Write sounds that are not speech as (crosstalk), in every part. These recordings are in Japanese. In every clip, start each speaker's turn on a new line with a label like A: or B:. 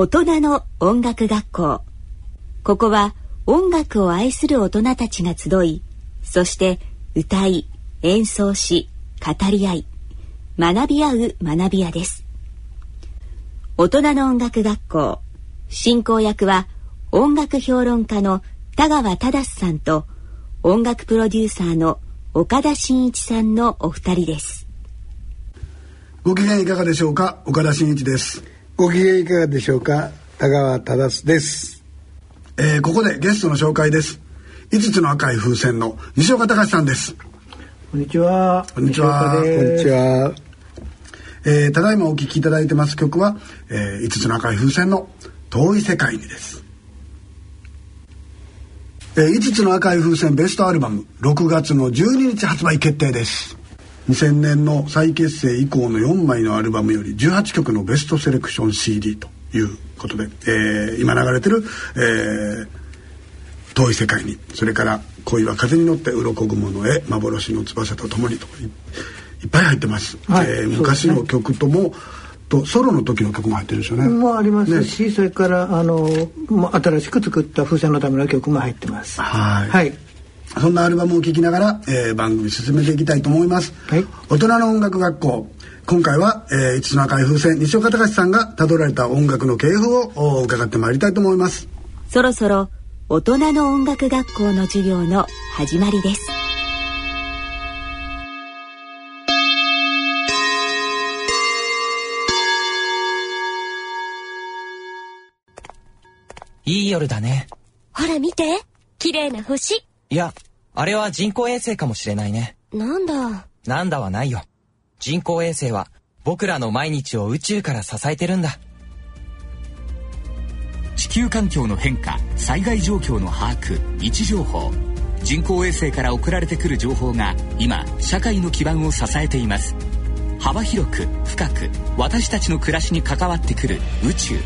A: 大人の音楽学校。ここは音楽を愛する大人たちが集いそして歌い演奏し語り合い学び合う学び屋です。大人の音楽学校。進行役は音楽評論家の田川忠さんと音楽プロデューサーの岡田真一さんのお二人です。
B: ご機嫌いかがでしょうか？岡田真一です。
C: ご機嫌いかがでしょうか？田川忠です、
B: えー、ここでゲストの紹介です。5つの赤い風船の西岡隆さんです。
D: こんにちは。
B: こんにちは。
C: こんにちは。
B: えー、ただいまお聴きいただいてます曲は、えー、5つの赤い風船の遠い世界にです。えー、5つの赤い風船ベストアルバム6月の12日発売決定です2000年の再結成以降の4枚のアルバムより18曲のベストセレクション CD ということで、えー、今流れてる、えー、遠い世界にそれから恋は風に乗って鱗雲の絵幻の翼とともにといっぱい入ってます、はい、えー、昔の曲とも、とソロの時の曲も入ってるんですよね。
D: もありますし、ね、それからあの新しく作った風船のための曲も入ってます。
B: はい。はい。そんなアルバムを聴きながら、えー、番組進めていきたいと思います。はい。大人の音楽学校。今回は、えー、五つの赤い風船西岡隆さんがたどられた音楽の系譜を伺ってまいりたいと思います。
A: そろそろ大人の音楽学校の授業の始まりです。
E: いい夜だね。
F: ほら見て。綺麗な星。
E: いや、あれは人工衛星かもしれないね。
F: なんだ？
E: なんだはないよ。人工衛星は僕らの毎日を宇宙から支えてるんだ。
G: 地球環境の変化、災害状況の把握、位置情報。人工衛星から送られてくる情報が今、社会の基盤を支えています。幅広く、深く、私たちの暮らしに関わってくる宇宙。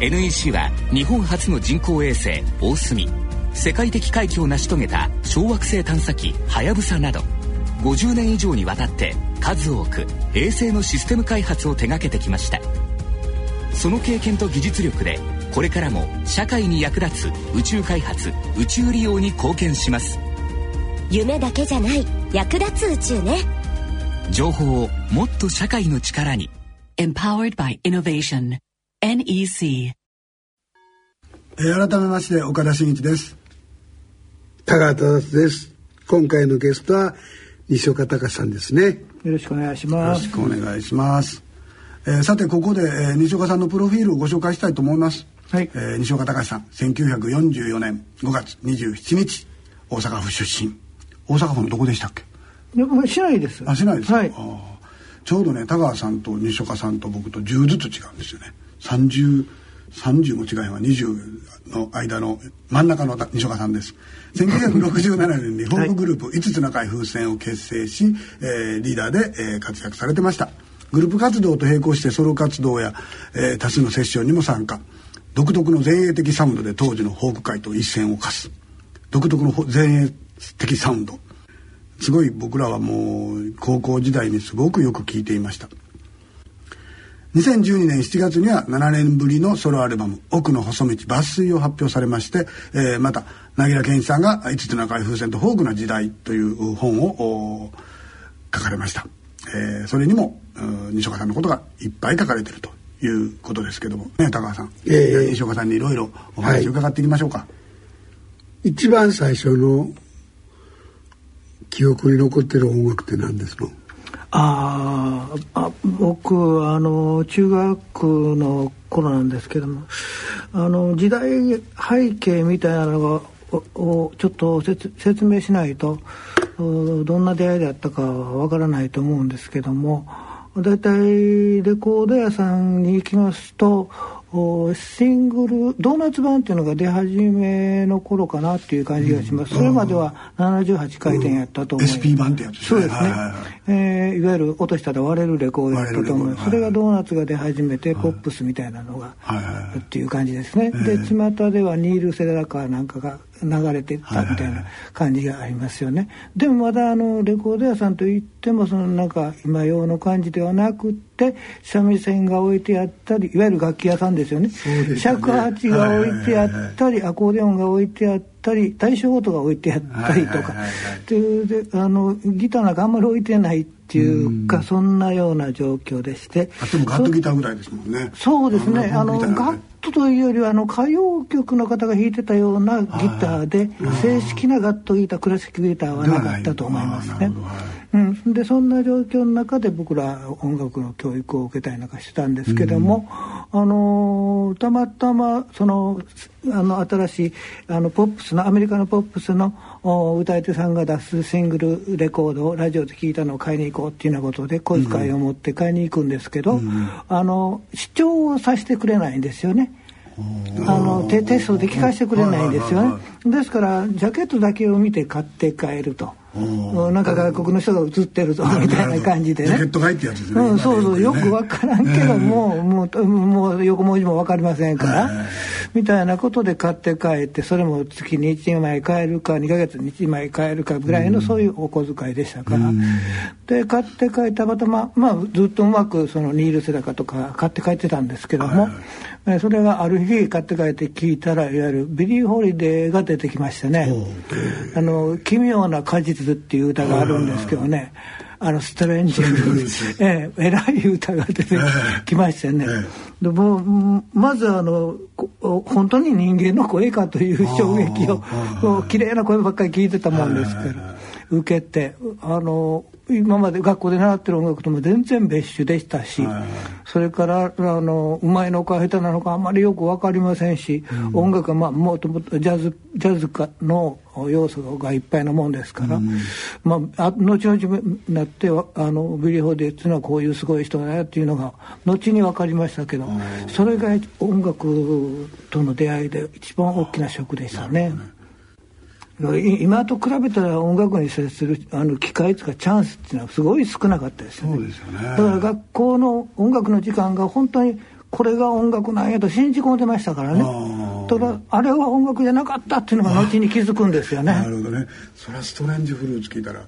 G: NEC は日本初の人工衛星大隅世界的快挙を成し遂げた小惑星探査機はやぶさなど50年以上にわたって数多く衛星のシステム開発を手掛けてきました。その経験と技術力でこれからも社会に役立つ宇宙開発宇宙利用に貢献します。
F: 夢だけじゃない役立つ宇宙ね。
G: 情報をもっと社会の力に。
H: Empowered by Innovation. NEC、
B: えー、改めまして岡田真一です
C: 高田です。今回のゲストは西岡隆さんですね。
D: よろしくお願いします。
B: よろしくお願いします、えー、さてここで、えー、西岡さんのプロフィールをご紹介したいと思います。はい、えー、西岡隆さん1944年5月27日大阪府出身。大阪府のどこでしたっけ？
D: 市内です。
B: あ市内ですはい。ちょうどね田川さんと西岡さんと僕と10ずつ違うんですよね。30、30も違いは20の間の真ん中の西岡さんです。1967年にフォークグループ5つの赤い風船を結成し、えー、リーダーで、えー、活躍されてました。グループ活動と並行してソロ活動や、えー、多数のセッションにも参加。独特の前衛的サウンドで当時のフォーク界と一線を課す。独特の前衛的サウンド。すごい僕らはもう高校時代にすごくよく聞いていました。2012年7月には7年ぶりのソロアルバム「奥の細道抜粋」を発表されまして、えー、また凪良健一さんが「5つの赤い風船とフォークな時代」という本を書かれました、えー、それにも西岡さんのことがいっぱい書かれてるということですけども。ね高橋さん、えー、西岡さんにいろいろお話を伺っていきましょうか、は
C: い、一番最初の記憶に残ってる音楽って何ですの？
D: ああ僕あの中学の頃なんですけどもあの時代背景みたいなのがをちょっと説明しないとどんな出会いであったかはわからないと思うんですけども大体レコード屋さんに行きますとシングルドーナツ版っていうのが出始めの頃かなっていう感じがします、うん、それまでは78回転やったと思います、
B: うん、SP 版ってやつ
D: ですね。そうですね、はいはいはい。えー、いわゆる落としたら割れるレコードだったと思います、それがドーナツが出始めて、ポップスみたいなのが、はい、っていう感じですね、で巷ではニール・セラカーなんかが流れていったみたいな感じがありますよね、でもまだあのレコード屋さんといってもそのなんか今用の感じではなくって三味線が置いてあったりいわゆる楽器屋さんですよね。尺八が置いてあったりアコーディオンが置いてあったり対象音が置いてあったりとか。であのギターなんかあんまり置いてないっていうか、そんなような状況でして。
B: あでもガットギターぐらいですもんね。
D: そうですね。あのガットというよりはあの歌謡曲の方が弾いてたようなギターで正式なガットギタークラシックギターはなかったと思いますね。うん、でそんな状況の中で僕ら音楽の教育を受けたりなんかしてたんですけども、うん、あのたまたまそのあの新しいあのポップスのアメリカのポップスの歌い手さんが出すシングルレコードをラジオで聞いたのを買いに行こうっていうようなことで小遣いを持って買いに行くんですけど、うん、あの視聴をさせてくれないんですよね。あのテテストで聞かせてくれないんですよね。ですからジャケットだけを見て買って帰ると。なんか外国の人が映ってるぞみたいな感じでね。
B: ジャケット買いってやつですね。
D: うん、そうそう、よくわからんけども、もう、もう横文字もわかりませんから、みたいなことで買って帰って、それも月に1枚買えるか、2ヶ月に1枚買えるかぐらいのそういうお小遣いでしたから。で、買って帰ったまたま、まあ、ずっとうまくそのニールセダカとか買って帰ってたんですけども、それがある日買って帰って聞いたらいわゆるビリー・ホリデーが出てきましてね「あの奇妙な果実」っていう歌があるんですけどねあの Strange ええらい歌が出てきましてね、でもまずあの本当に人間の声かという衝撃を綺麗な声ばっかり聞いてたもんですから受けてあの今まで学校で習ってる音楽とも全然別種でしたし、はい、それからあのうまいのか下手なのかあんまりよく分かりませんし、うん、音楽は、まあ、もともとジャズジャズかの要素がいっぱいなもんですから、うん、まあ、あ後々になってあのビリー・ホリデーっていうのはこういうすごい人だよっていうのが後に分かりましたけど、それが音楽との出会いで一番大きなショックでしたね。今と比べたら音楽に接するあの機会とかチャンスっていうのはすごい少なかったですよね。そうですよねだから学校の音楽の時間が本当にこれが音楽なんやと信じ込んでましたからね。ただあれは音楽じゃなかったっていうのが後に気づくんですよね。
B: なるほどね。それはストレンジフルーツ聞いたら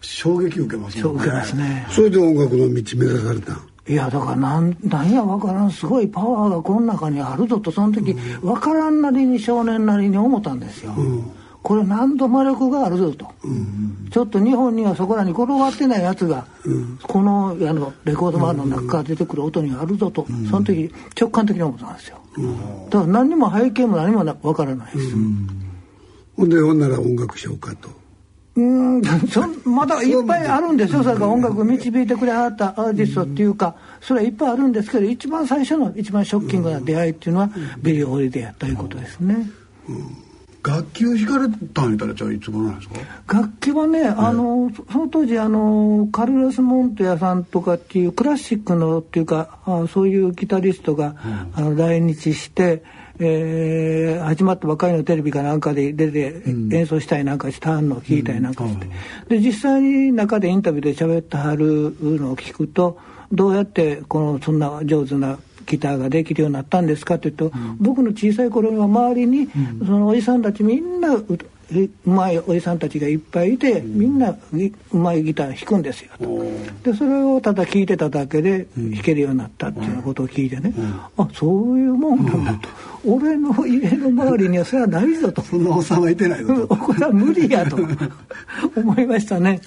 B: 衝撃受けます
D: もんね。受けますね。
C: それで音楽の道目指された
D: いやだからなんなんや分からんすごいパワーがこの中にあるぞとその時、分からんなりに少年なりに思ったんですよ。うんこれ何度魔力があるぞと、うん、ちょっと日本にはそこらに転がってないやつが、うん、このあのレコードマンの中から出てくる音にあるぞと、うん、その時直感的に思ったんですよ、だから何にも背景も何も分からないです、
C: ほんでほんなら音楽しようかと。
D: うん。そまだいっぱいあるんですよ。それから音楽導いてくれはったアーティストっていうかそれはいっぱいあるんですけど一番最初の一番ショッキングな出会いっていうのはビリー・ホリデーやということですね。うん
B: 楽器を弾かれたんやったらじゃあいつ頃なんですか？
D: 楽器はね、あのその当時あのカルロス・モントヤさんとかっていうクラシックのっていうかあそういうギタリストが、うん、あの来日して、えー、始まったばかりのテレビかなんかで出て演奏したりなんかしたのを聞いたりなんかして、うん、で実際に中でインタビューで喋ってはるのを聞くとどうやってこのそんな上手なギターができるようになったんですかというと、うん、僕の小さい頃は周りに、そのおじさんたちみんなうまいおじさんたちがいっぱいいて、みんなうまいギター弾くんですよと。でそれをただ聴いてただけで弾けるようになったっていうことを聞いてね、あそういうもんなんだと、俺の家の周りにはそれはないぞと。
B: そんなおっさんはいてないぞ
D: と。これは無理やと思いましたね。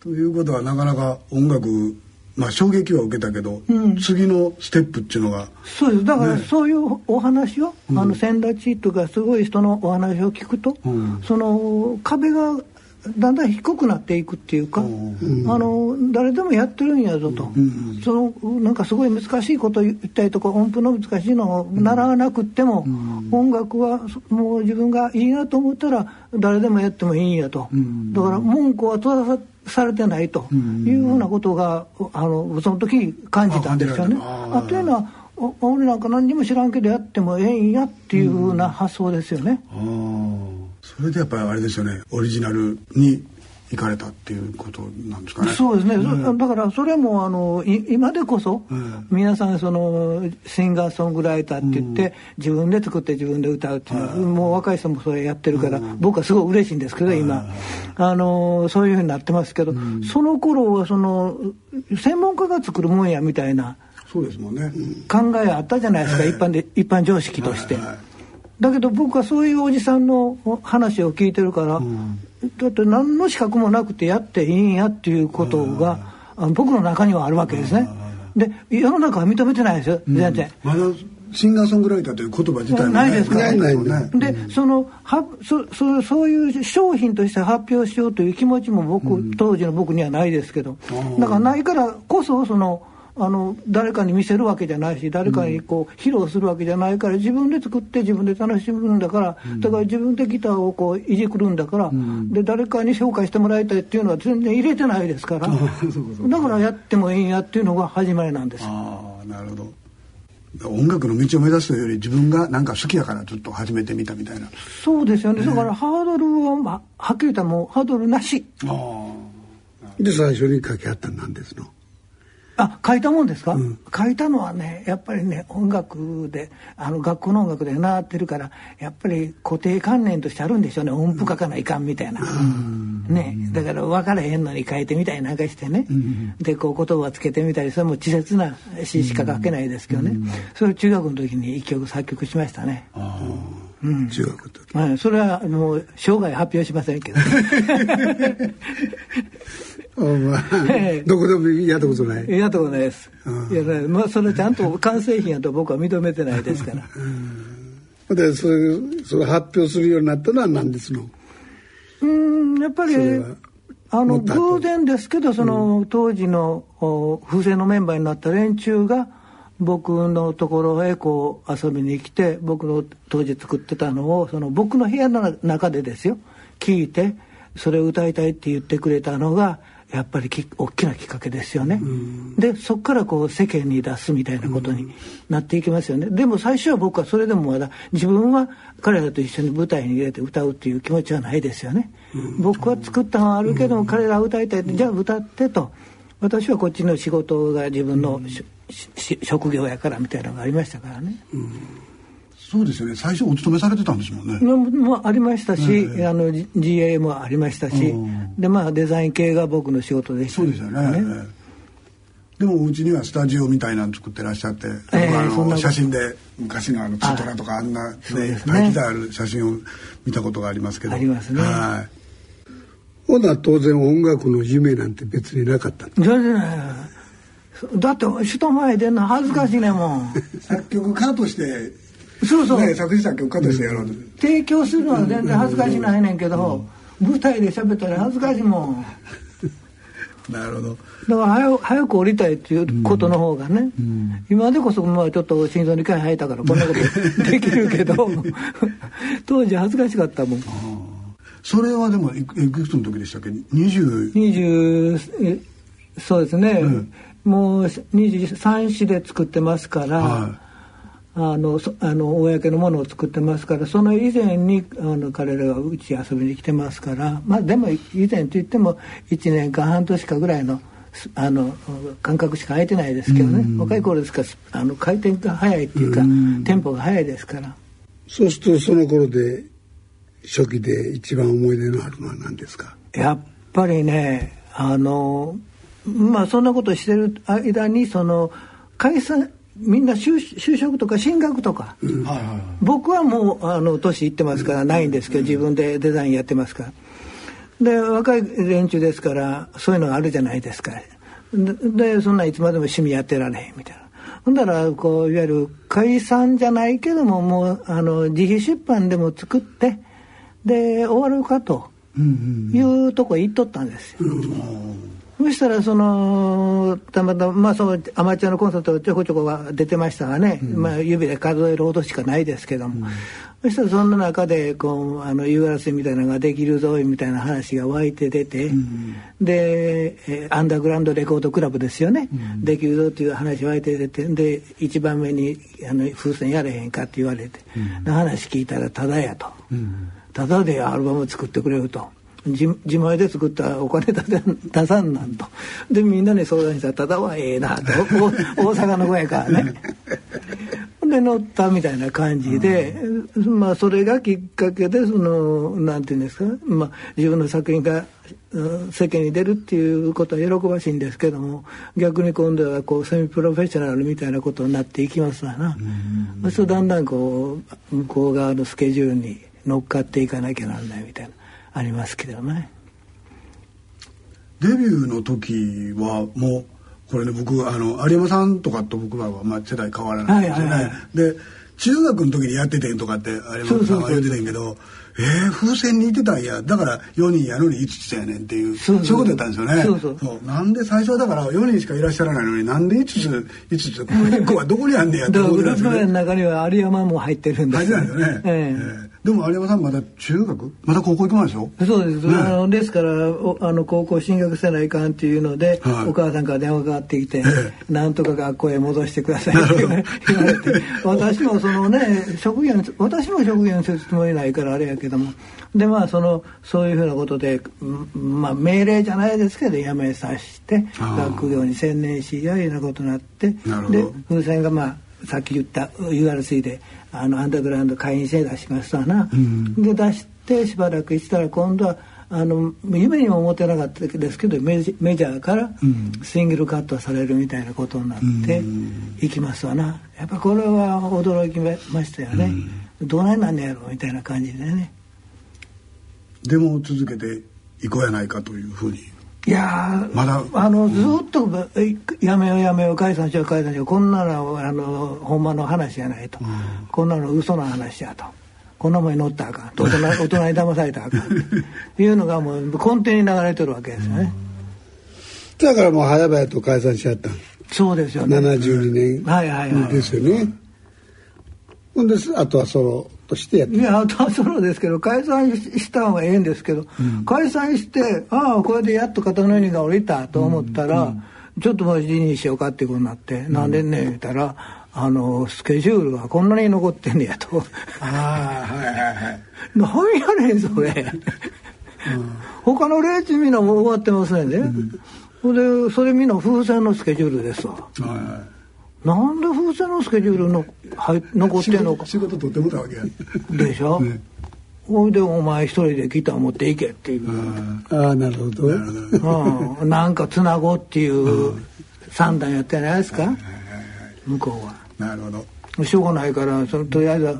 B: ということはなかなか音楽まあ衝撃は受けたけど、うん、次のステップっていうのが
D: そうです。だからそういうお話を、ね、あの先立ちとかすごい人のお話を聞くと、うん、その壁がだんだん低くなっていくっていうか、うん、あの誰でもやってるんやぞと、うん、そのなんかすごい難しいこと言ったりとか音符の難しいのを習わなくっても、音楽はもう自分がいいなと思ったら誰でもやってもいいんやと、だから文句は閉ざさされてないと。いうふうなことがあのその時感じたんですよね。あというのは俺なんか何にも知らんけどやってもええんやっていうふうな発想ですよね。
B: それでやっぱりあれですよねオリジナルに行かれたっていうことなんですかね。
D: そうですね、そだからそれもあのい今でこそ、
B: ん。
D: 皆さんそのシンガーソングライターって言って、自分で作って自分で歌うっていうもう若い人もそれやってるから、僕はすごい嬉しいんですけど今、あのそういうふうになってますけど、その頃はその専門家が作るもんやみたいな
B: そうですもんね。
D: 考えあったじゃないですか、一般で一般常識として。
B: はいはい
D: だけど僕はそういうおじさんの話を聞いてるから、だって何の資格もなくてやっていいんやっていうことが、僕の中にはあるわけですね。で世の中は認めてないですよ全然。
B: まだシンガーソングライターという言葉自体も、ね、
D: ないですから。
C: ないない
B: ね。
D: でそのはそそそういう商品として発表しようという気持ちも僕、当時の僕にはないですけど。だからないからこそそのあの誰かに見せるわけじゃないし誰かにこう披露するわけじゃないから自分で作って自分で楽しむんだから、だから自分でギターをこういじくるんだから、で誰かに紹介してもらいたいっていうのは全然入れてないですから (laughs) だからやってもいいんやっていうのが始まりなんです。
B: ああなるほど。音楽の道を目指すというより自分がなんか好きやからずっと始めてみたみたいな。
D: そうですよね、だからハードルは、まあ、はっきり言ったらもうハードルなし
B: ああ。
C: で最初に書き合ったのなんですの？
D: あ書いたもんですか、書いたのはねやっぱりね音楽であの学校の音楽で習ってるからやっぱり固定観念としてあるんでしょうね。音符書かないかんみたいな、ね、だから分からへんのに書いてみたりなんかしてね、でこう言葉つけてみたりそれも稚拙な詩しか書けないですけどね、それを中学の時に一曲作曲しましたね。
C: 中学の時。
D: はい、それはもう生涯発表しませんけど (laughs)
C: どこでもやったことない。
D: やったことないです、いやねまあそれちゃんと完成品やと僕は認めてないですから。
C: でそれそれ発表するようになったのは何ですの？
D: うんやっぱりあの偶然ですけどその、当時のお風船のメンバーになった連中が僕のところへこう遊びに来て僕の当時作ってたのをその僕の部屋の中でですよ。聞いてそれを歌いたいって言ってくれたのがやっぱりき大きなきっかけですよね。でそこからこう世間に出すみたいなことになっていきますよね。でも最初は僕はそれでもまだ自分は彼らと一緒に舞台に入れて歌うっていう気持ちはないですよね。僕は作ったのはあるけども彼らは歌いたいじゃあ歌ってと私はこっちの仕事が自分の職業やからみたいなのがありましたからね。
B: そうですよね。最初お勤めされてたんですもんね。
D: ももありましたし、あの G- GA もありましたし、でまあデザイン系が僕の仕事でした
B: そうですよね。ええでもお家にはスタジオみたいなの作ってらっしゃって、
D: ええ
B: 僕あの写真で昔のあのツトラとかあんなね
D: ね
B: 大機材ある写真を見たことがありますけど。
D: ありますね
B: はい。
C: ほな当然音楽の夢なんて別になかったの
D: 全然ないだって人前出んの恥ずかしいねもん (laughs)
B: 作曲家として、
D: そうそう、
B: ね、作詞作曲家としてやろうと。
D: 提供するのは全然恥ずかしないねんけど、舞台で喋ったら恥ずかしいもん。(laughs)
B: なるほど。
D: だから早く早く降りたいっていうことの方がね、今でこそまあちょっと心臓に回入ったからこんなことできるけど (laughs) 当時恥ずかしかったもん。
B: それはでもいくつの時でしたっけ ?20
D: 20えそうですね、もう23市で作ってますから、
B: は
D: あのそあの公のものを作ってますからその以前にあの彼らがうち遊びに来てますからまあでも以前といっても1年間半年かぐらいのすあの間隔しか空いてないですけどね、若い頃ですからあの回転が早いっていうか、テンポが早いですから。
C: そうするとその頃で初期で一番思い出のあるのは何ですか？
D: やっぱりねあのまあそんなことしてる間にその解散みんな就就職とか進学とか、
B: はいはいはい。
D: 僕はもうあの年いってますからないんですけど自分でデザインやってますから。で若い連中ですからそういうのがあるじゃないですか。ででそんないつまでも趣味やってられへんみたいな。ほんだらこういわゆる解散じゃないけどももうあの自費出版でも作ってで終わるかというとこ行っとったんですよ、そしたらそのたまたま、まあ、そうアマチュアのコンサートちょこちょこは出てましたがね、まあ、指で数えるほどしかないですけども、そしたらそんな中でこうあの URC みたいなのができるぞみたいな話が湧いて出て、で、えーアンダーグラウンドレコードクラブですよね、できるぞっていう話湧いて出てで一番目にあの風船やれへんかって言われて、で話聞いたらただやと。ただでアルバム作ってくれると自自前で作ったお金出せ (laughs) 出さんなんとでみんなに相談したら「ただはええな」と大阪の子やからね。で乗ったみたいな感じで、まあそれがきっかけでそのなんていうんですか、まあ、自分の作品が世間に出るっていうことは喜ばしいんですけども逆に今度はこうセミプロフェッショナルみたいなことになっていきますわな。そうするとだんだんこう向こう側のスケジュールに乗っかっていかなきゃならないみたいなありますけどね。
B: デビューの時はもうこれね僕あの有山さんとかと僕らはまあ世代変わらないんですよね。はいはいはい、で中学の時にやっててんとかって有山さんは言ってたんけどえー、風船にいてたんや。だから4人やのに5つやねんっていうそういうことやったんですよね。そうそう。なんで最初はだから4人しかいらっしゃらないのになんで5つ5つこの1個はどこにあんねやって思ってたんですよ、
D: ね、の中には有山も入ってるんです
B: 入ってるんですよね、えー、えーでも有山さんまだ中学？まだ高校行くまでしょ？
D: そうです、ね、あのですからあの高校進学せないかんっていうので、はい、お母さんから電話がかかってきて、ええ、なんとか学校へ戻してくださいって言われて。私もそのね職業私も職業にするつもりないからあれやけども。でまあそのそういうふうなことで、まあ、命令じゃないですけど辞めさせて学業に専念しやいうようなことになってで風船がまあさっき言った URC であのアンダーグラウンド会員制出しましたな、うん、で出してしばらくしたら今度はあの夢にも思ってなかったですけどメジメジャーからシングルカットされるみたいなことになっていきますわな。やっぱこれは驚きましたよね、うん、どないなんねやろみたいな感じでね
B: でも続けていこうやないかというふうに。
D: いやまだ。あのずっと、やめようやめよう解散しよう解散しようこんなのあのほんまの話じゃないと、うん、こんなの嘘の話やと。こんなもんに乗ったらあかん。と大人大人に騙されたらあかん。というのがもう根底に流れてるわけですよね、
C: うん、だからもう早々と解散しちゃった
D: そうですよね。
C: 72年。ですよね、ほんであとはそのとしてやってい
D: やそうですけど解散した方がええんですけど、うん、解散してああこれでやっと肩の荷が下りたと思ったら、うん、ちょっともう辞任しようかっていうことになって、うん、なんでね言ったらあのスケジュールがこんなに残ってんねやと。ああはいはいはい何やねんそれ、うん、他のレーチみんなもう終わってますね。ん。で、うん、でそれみんな風船のスケジュールですわ。はいはいなんで風船のスケジュールのはい残ってんのか。
B: 仕事取ってもたわけや。
D: でしょ、ね、ほいでお前一人でギター持っていけっていう。
C: ああなるほど。
D: うん、なんかつなごうっていう算段やってないですか、向こうは。
B: なるほ
D: ど。しょうがないからそのとりあえず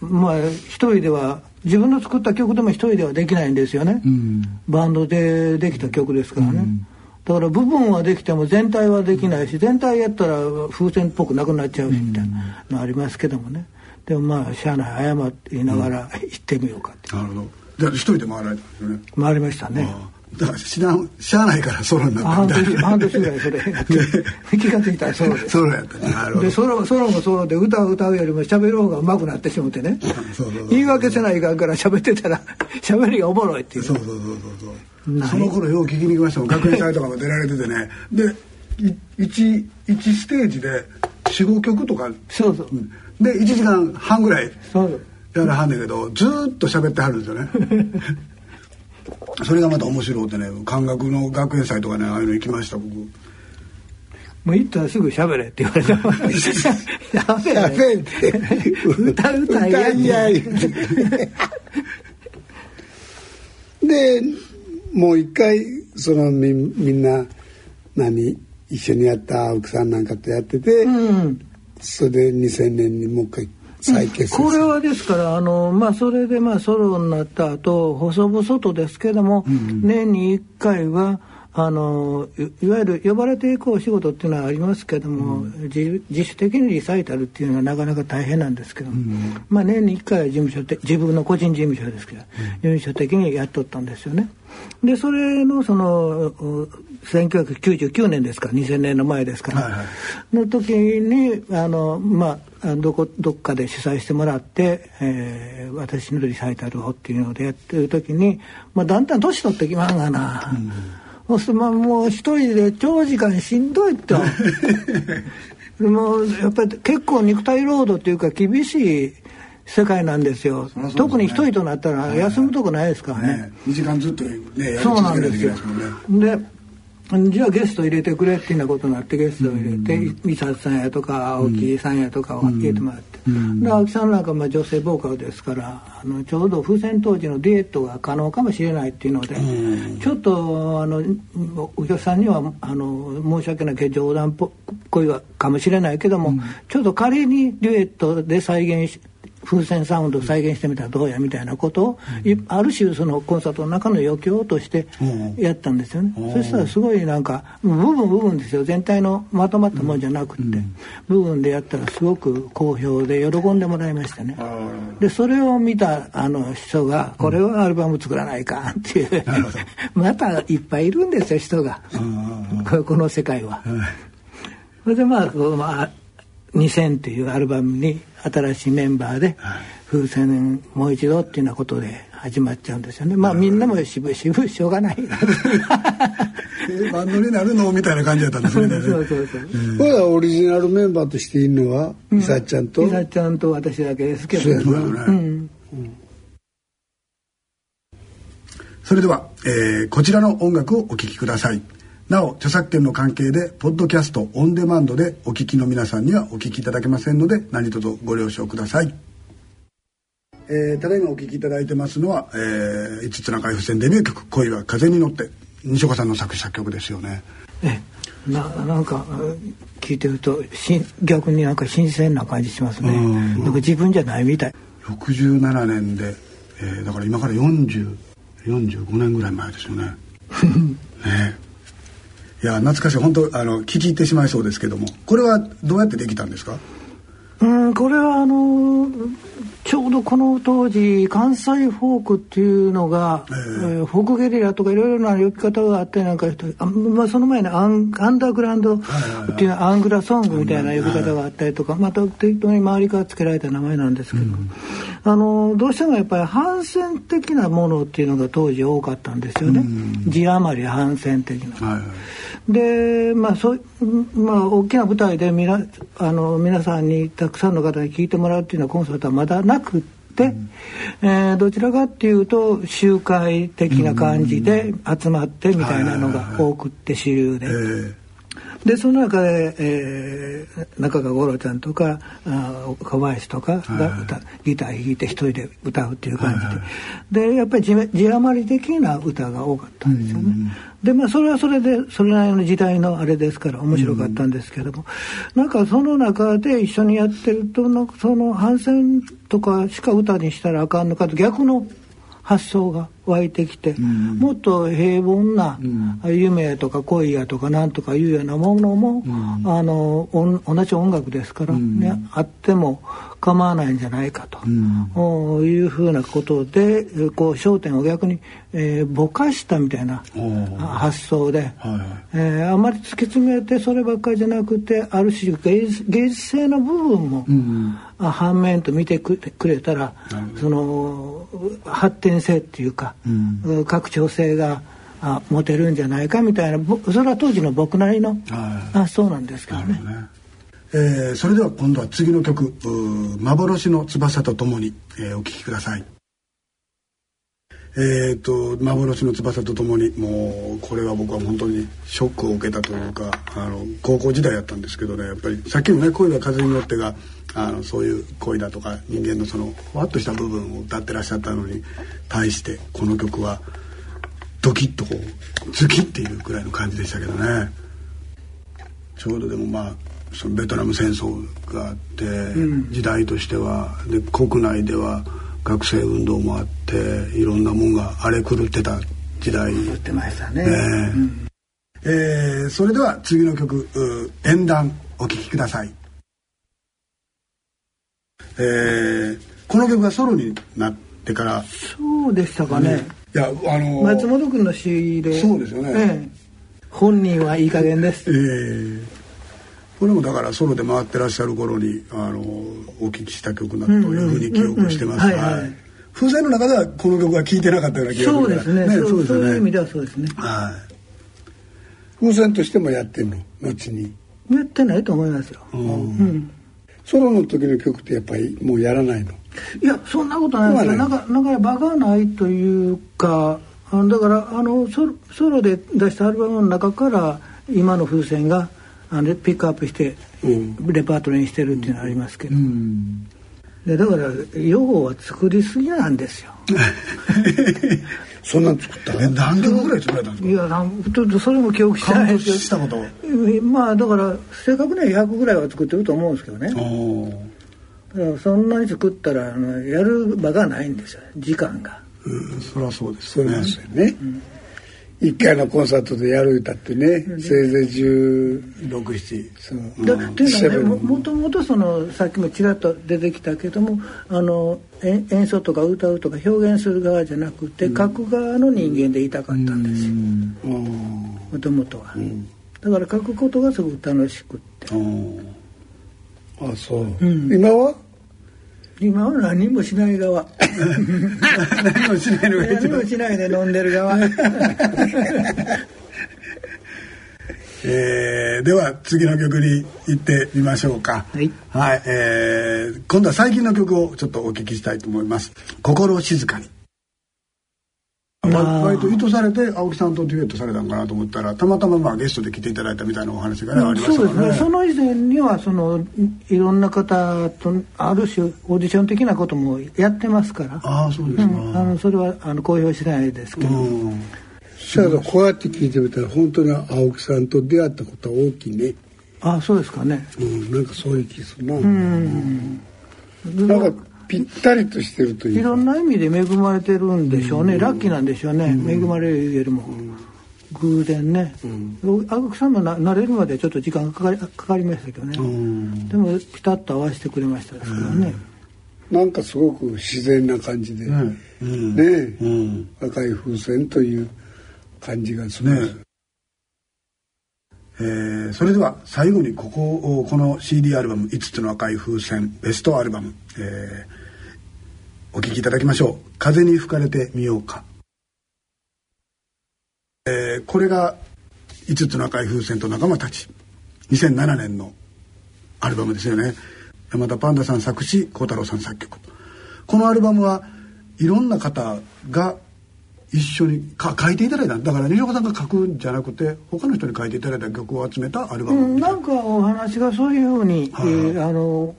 D: まあ一人では自分の作った曲でも一人ではできないんですよね、うん、バンドでできた曲ですからね、うんだから部分はできても全体はできないし全体やったら風船っぽくなくなっちゃうしみたいなのありますけどもね。でもまあしゃあない謝って言いながら行ってみようかって、
B: なるほど。じゃあ一人で回られたんですよね。
D: 回りましたね。
B: だからしなしゃあないからソロになった
D: 半年半年ぐらいそれ気が付いたらソロで
B: ソロやったね。なるほど。
D: でソロソロもソロで歌う歌うよりも喋る方が上手くなってしもてね。(laughs) 言い訳せないかんから喋ってたら喋りがおもろいっていう。
B: そうそうそうそうそうその頃よう聞きに行きましたもん。(laughs) 学園祭とかも出られててね。で 1, 1ステージで45曲とか。
D: そうそう、
B: で1時間半ぐらいやらはんねんけどずっと喋ってはるんですよね。(laughs) それがまた面白くてね感覚の学園祭とかねああいうの行きました僕。
D: もう行ったらすぐ喋れって言われた。(laughs) 喋れって。歌歌いやい。や
C: でもう一回そのみみんな何一緒にやった奥さんなんかとやってて、うん、それで2000年にもう一回再結
D: 成、うん、これはですからあの、まあ、それでまあソロになった後細々とですけども、うん、年に1回はあのいわゆる呼ばれていくお仕事っていうのはありますけども、うん、自自主的にリサイタルっていうのはなかなか大変なんですけども、うん、まあ、年に1回は事務所で自分の個人事務所ですけど、うん、事務所的にやっとったんですよね。でそれのその1999年ですか2000年の前ですから、はいはい、の時にあの、まあ、どこどっかで主催してもらって、えー、私のリサイタルをっていうのでやってる時に、まあ、だんだん年取ってきまんがな。うんそうするとまあもう一人で長時間しんどいともうやっぱり結構肉体労働っていうか厳しい世界なんですよ、
B: ね、
D: 特に一人となったら休むとこないですからね、
B: ね、2時間ずっとね
D: そうなんですよ。でじゃあゲスト入れてくれっていうようなことになってゲストを入れて美里、さんやとか青木さんやとかを入れてもらって、うん、で青木さんなんかまあ女性ボーカルですからあのちょうど風船当時のデュエットが可能かもしれないっていうので、うん、ちょっとあのお客さんにはあの申し訳ないけど冗談っぽいかもしれないけども、うん、ちょっと仮にデュエットで再現し風船サウンドを再現してみたらどうやみたいなことを、うん、ある種そのコンサートの中の余興としてやったんですよね、うん、そしたらすごいなんか部分部分ですよ。全体のまとまったもんじゃなくって、うん、部分でやったらすごく好評で喜んでもらいましたね。でそれを見たあの人がこれはアルバム作らないかっていう、(laughs) またいっぱいいるんですよ人が。この世界は。それでまあ、まあ2000っていうアルバムに新しいメンバーで風船もう一度っていうようなことで始まっちゃうんですよね。まあみんなも渋い渋いしょうがない。
B: バンドになるのみたいな感じだったんですね。(laughs)
C: そうそうそう、これはオリジナルメンバーとしているのは美咲ちゃんと？
D: 美咲ちゃんと私だけですけど。
B: そうやね、うん。それでは、えー、こちらの音楽をお聴きくださいなお著作権の関係でポッドキャストオンデマンドでお聞きの皆さんにはお聞きいただけませんので何卒ご了承ください、えー、ただいまお聞きいただいてますのは、えー、五つ中井付箋デビュー曲「恋は風に乗って」西岡さんの作詞作曲ですよね。
D: えななんか聞いてるとし逆になんか新鮮な感じしますね。なんか自分じゃないみたい。
B: 67年で、えー、だから今から4045年ぐらい前ですよね。(laughs) ねいや懐かしい。本当あの聞き入ってしまいそうですけども。これはどうやってできたんですか？
D: うんこれはあのちょうどこの当時関西フォークっていうのが、えー、えー、フォークゲリラとかいろいろな呼び方があってなんかあ、まあ、その前にアンアンダーグラウンドっていうアングラソングみたいな呼び方があったりとか、また適当に周りから付けられた名前なんですけど、うん、あのどうしてもやっぱり反戦的なものっていうのが当時多かったんですよね、うん、字余り反戦的な。はいはい。でまあそうまあ大きな舞台でみなあの皆さんにたくさんの方に聞いてもらうっていうようなコンサートはまだなくって、うん、えー、どちらかっていうと集会的な感じで集まってみたいなのが多くって主流で。えーでその中で、えー、中川五郎ちゃんとかあ小林とかが歌、はい、ギター弾いて一人で歌うっていう感じで、はいはい、でやっぱり字字余り的な歌が多かったんですよね。でまあそれはそれでそれなりの時代のあれですから面白かったんですけども、うん、なんかその中で一緒にやってるとのその反戦とかしか歌にしたらあかんのかと逆の発想が湧いてきて、うん、もっと平凡な夢とか恋やとかなんとかいうようなものも、うん、あの同じ音楽ですからね、うん、あっても構わないんじゃないかと、うん、いうふうなことでこう焦点を逆に、えー、ぼかしたみたいな発想で、はいえー、あまり突き詰めてそればっかりじゃなくてある種芸術性の部分も、反面と見てくれたらその発展性っていうか、うん、拡張性があ持てるんじゃないかみたいなそれは当時の僕なりの、あそうなんですけどね。
B: えー、それでは今度は次の曲「幻の翼とともに」えー、お聴きください。えーと、幻の翼とともにもうこれは僕は本当にショックを受けたというかあの高校時代やったんですけどねやっぱりさっきのね「恋は風に乗ってが」あのそういう恋だとか人間のそのふわっとした部分を歌ってらっしゃったのに対してこの曲はドキッとこうズキッっていうくらいの感じでしたけどねちょうどでもまあそのベトナム戦争があって、うん、時代としてはで国内では学生運動もあっていろんなもんが荒れ狂ってた時代。
D: ってましたね、
B: ねうん、えー、それでは次の曲「演談」お聴きください、えー、この曲がソロになってから。
D: そうでしたかね、ね。
B: いやあのー、
D: 松本君の詩で
B: そうですよね、ええ、
D: 本人はいい加減です。
B: ええ。ー、これもだからソロで回ってらっしゃる頃にあのお聞きした曲だというふうに記憶してます。風船の中ではこの曲は聴いてなかったような気が
D: そうですね。ねそうですね。そういう意味ではそうですね。
B: は
C: い。風船としてもやってんの？後に。
D: やってないと思いますよ。うん。
C: ソロの時の曲ってやっぱりもうやらないの？
D: いやそんなことないですよなんかなんか場がないというかだからあのソロソロで出したアルバムの中から今の風船があのピックアップしてレパートリーにしてるっていうのはありますけど、うん。でだから用語は作りすぎなんですよ。
C: そんなん作った
B: え何曲ぐらい作られたんですか？い
D: やなんちょっとそれも記憶してないです
B: したこと。
D: まあだから正確には100ぐらいは作ってると思うんですけどね。だからそんなに作ったらあのやる場がないんですよ時間が。
B: うんそりゃそうですね。そうですよ
C: ね、うん一回のコンサートでやる歌ってね、うん、せいぜい1617
D: そう。だっていうのはねもともとそのさっきもちらっと出てきたけどもあの演奏とか歌うとか表現する側じゃなくて、うん、書く側の人間でいたかったんですよ。もともとは、うん、だから書くことがすごく楽しくって。
C: あそう、今は？
D: 今は何もしない側。(laughs)
B: 何もしないのが
D: 何もしないで飲んでる側。(laughs)
B: えー、では次の曲に行ってみましょうか。
D: はい、
B: はいえー、今度は最近の曲をちょっとお聞きしたいと思います「心静かに」割と意図されて青木さんとデュエットされたのかなと思ったらたまたままあゲストで来ていただいたみたいなお話が、ねありましたね。そうですね
D: その以前にはそのいろんな方とある種オーディション的なこともやってますから
B: あそうですか、う
D: ん、あのそれはあの公表しないですけど。
C: だけどこうやって聞いてみたら本当に青木さんと出会ったことは大きいね。
D: あそうですかね。
C: うん、なんかそういう気するな。うん。なんかぴったりとしてるという
D: いろんな意味で恵まれてるんでしょうね、うん、ラッキーなんでしょうね、うん、恵まれるよりも、偶然ね、青木さんもな慣れるまでちょっと時間がかかりかかりましたけどね、でもピタッと合わせてくれましたですからね、
C: なんかすごく自然な感じで、ね、赤い風船という感じがす。る、ね。
B: えー、それでは最後にこここの CD アルバム「5つの赤い風船」ベストアルバム、えー、お聴きいただきましょう「風に吹かれてみようか」えー、これが「5つの赤い風船と仲間たち」2007年のアルバムですよね。山田パンダさん作詞幸太郎さん作曲。このアルバムはいろんな方が一緒にか書いていただいた。だから西岡さんが書くんじゃなくて他の人に書いていただいた曲を集めたアルバム、
D: うん、なんかお話がそういうふうに、はい、えー、あの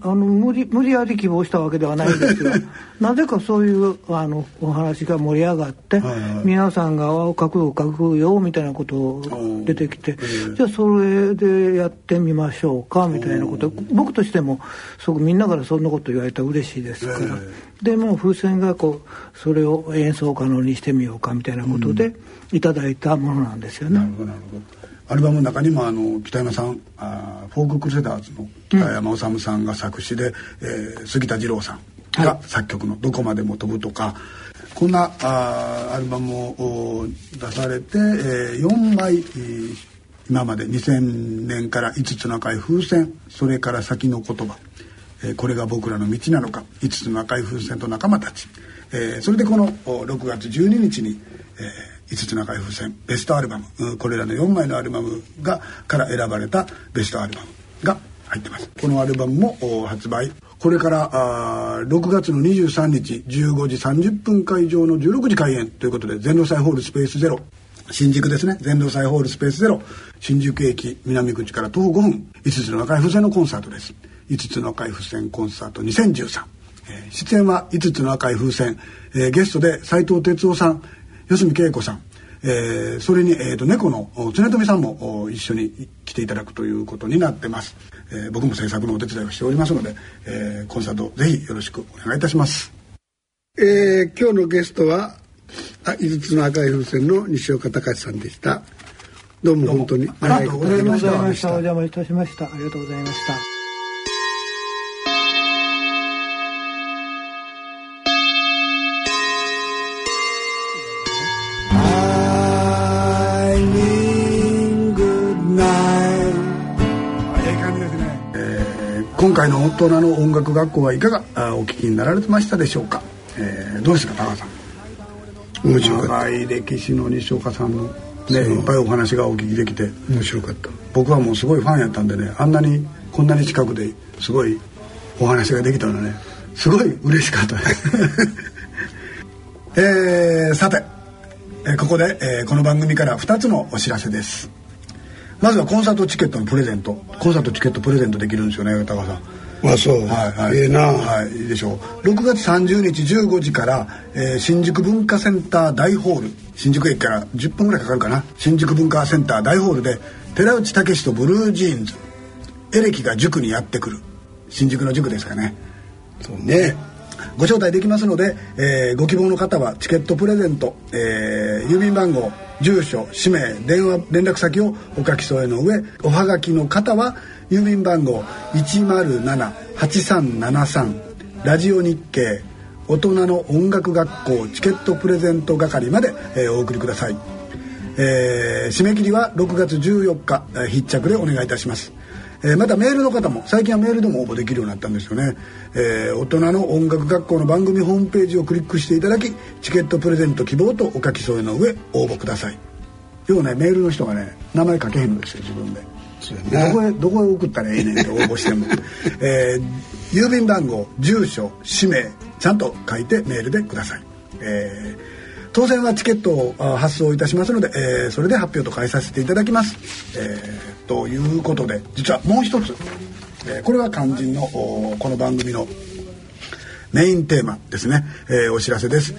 D: あの無理無理やり希望したわけではないんですが (laughs) なぜかそういうあのお話が盛り上がって、はいはい、皆さんが「書くよ書くよ」みたいなこと出てきて、じゃあそれでやってみましょうかみたいなこと。僕としてもすごくみんなからそんなこと言われたら嬉しいですから。でもう風船がこうそれを演奏可能にしてみようかみたいなことでいただいたものなんですよね。なるほどなるほど
B: アルバムの中にもあの北山さんあフォーククルセダーズの北山治さんが作詞で、うん、えー、杉田二郎さんが作曲の「どこまでも飛ぶ」とか、こんなあアルバムを出されて、えー、4枚、えー、今まで2000年から5つの赤い風船それから先の言葉、えー、これが僕らの道なのか5つの赤い風船と仲間たち、えー、それでこの6月12日に、えー5つの赤い風船ベストアルバム。これらの4枚のアルバムがから選ばれたベストアルバムが入ってます。このアルバムも発売。これからあ6月の23日15時30分会場の16時開演。ということで全労祭ホールスペースゼロ。新宿ですね。全労祭ホールスペースゼロ。新宿駅南口から徒歩5分。5つの赤い風船のコンサートです。5つの赤い風船コンサート2013、えー、出演は5つの赤い風船、えー、ゲストで斉藤哲夫さん。四隅恵子さん、えー、それに、えーと、猫の常富さんも一緒に来ていただくということになってます、えー、僕も制作のお手伝いをしておりますので、えー、コンサートぜひよろしくお願いいたします、
C: えー、今日のゲストはあ5つの赤い風船の西岡隆さんでした。どうも本当に
D: ありがとうございました。お邪魔いたしました。ありがとうございました
B: 今回の大人の音楽学校はいかがお聞きになられてましたでしょうか、えー、どうですか高さん？面白か長い歴史の西岡さんのねいっぱいお話がお聞きできて。
C: 面白かった。
B: 僕はもうすごいファンやったんでねあんなにこんなに近くですごいお話ができたのね。すごい嬉しかったです。(laughs) えー、さて、えー、ここで、えー、この番組から2つのお知らせですまずはコンサートチケットのプレゼント。コンサートチケットプレゼントできるんですよね高さん。
C: あそう、
B: はいはい、
C: ええー、な。
B: はいいいでしょう。6月30日15時から、えー、新宿文化センター大ホール。新宿駅から10分ぐらいかかるかな。新宿文化センター大ホールで寺内武とブルージーンズ。エレキが塾にやってくる。新宿の塾ですかね。
C: そうね
B: ご招待できますので、えー、ご希望の方はチケットプレゼント、えー、郵便番号住所氏名電話連絡先をお書き添えの上おはがきの方は郵便番号107-8373ラジオ日経大人の音楽学校チケットプレゼント係まで、えー、お送りください、えー、締め切りは6月14日、えー、必着でお願いいたします。えー、またメールの方も最近はメールでも応募できるようになったんですよね、えー、大人の音楽学校の番組ホームページをクリックしていただきチケットプレゼント希望とお書き添えの上応募ください。要はねメールの人がね名前書けへんのですよ自分で。どこへどこへ送ったらええねんって応募しても、(laughs) えー、郵便番号住所氏名ちゃんと書いてメールでください、えー当選はチケットを発送いたしますので、えー、それで発表と変えさせていただきます。えー、ということで実はもう一つ、えー、これは肝心のこの番組のメインテーマですね、えー、お知らせです。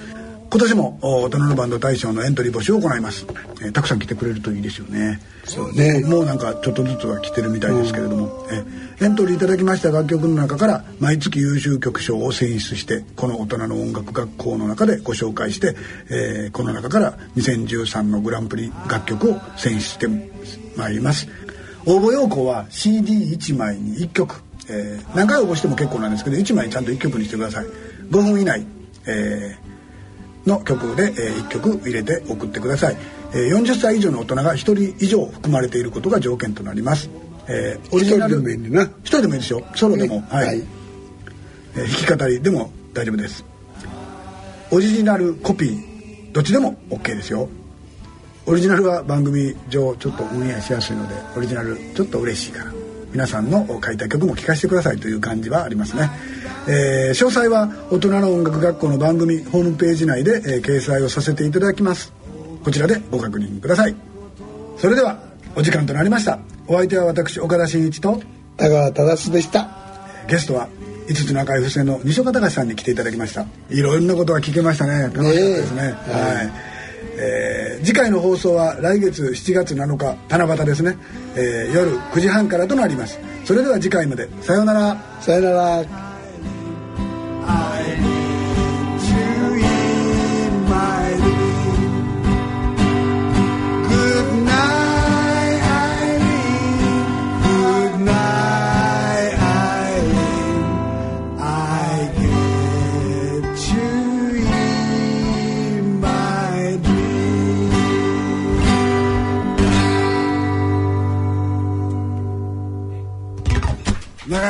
B: 今年も大人のバンド大賞のエントリー募集を行います、えー、たくさん来てくれるといいですよね。
C: そうね。
B: もうなんかちょっとずつは来てるみたいですけれども、うん、えエントリーいただきました楽曲の中から毎月優秀曲賞を選出してこの大人の音楽学校の中でご紹介して、えー、この中から2013のグランプリ楽曲を選出してまいります応募要項は CD1 枚に1曲、えー、何回応募しても結構なんですけど1枚ちゃんと1曲にしてください。5分以内、えーの曲で、えー、1曲入れて送ってください、えー、40歳以上の大人が1人以上含まれていることが条件となります、
C: えー、オリジナル。
B: 1人でもいい1人でもいいですよ。ソロでも、はい、はい、えー、弾き語りでも大丈夫です。オリジナルコピーどっちでも OK ですよオリジナルは番組上ちょっと運営しやすいのでオリジナルちょっと嬉しいから皆さんの書いた曲も聴かせてくださいという感じはありますね、えー、詳細は大人の音楽学校の番組ホームページ内で、えー、掲載をさせていただきます。こちらでご確認ください。それではお時間となりました。お相手は私岡田真一と
C: 田川忠でした。
B: ゲストは五つの赤い付箋の西岡隆さんに来ていただきました。いろんなことが聞けましたね。楽しかったですね、ね、はいえー、次回の放送は来月7月7日七夕ですね、えー、夜9時半からとなります。それでは次回まで。さようなら。
C: さようなら。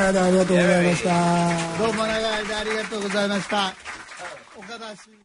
B: ありがとうございました。
C: どうも長い間ありがとうございました。岡田